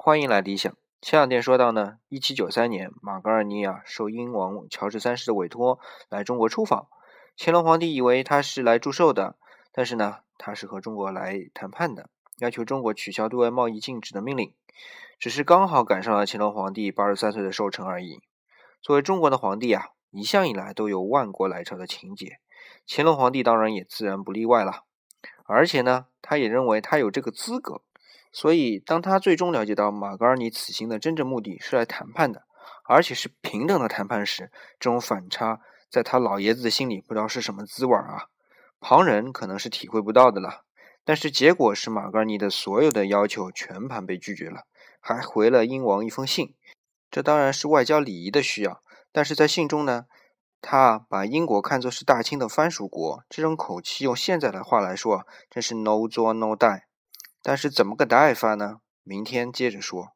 欢迎来理想。前两天说到呢，一七九三年，马格尔尼啊受英王乔治三世的委托来中国出访。乾隆皇帝以为他是来祝寿的，但是呢，他是和中国来谈判的，要求中国取消对外贸易禁止的命令。只是刚好赶上了乾隆皇帝八十三岁的寿辰而已。作为中国的皇帝啊，一向以来都有万国来朝的情节，乾隆皇帝当然也自然不例外了。而且呢，他也认为他有这个资格。所以，当他最终了解到马格尔尼此行的真正目的是来谈判的，而且是平等的谈判时，这种反差在他老爷子的心里不知道是什么滋味啊！旁人可能是体会不到的了。但是结果是，马格尔尼的所有的要求全盘被拒绝了，还回了英王一封信。这当然是外交礼仪的需要，但是在信中呢，他把英国看作是大清的藩属国，这种口气用现在的话来说，真是 no 作 no die。但是怎么个打法呢？明天接着说。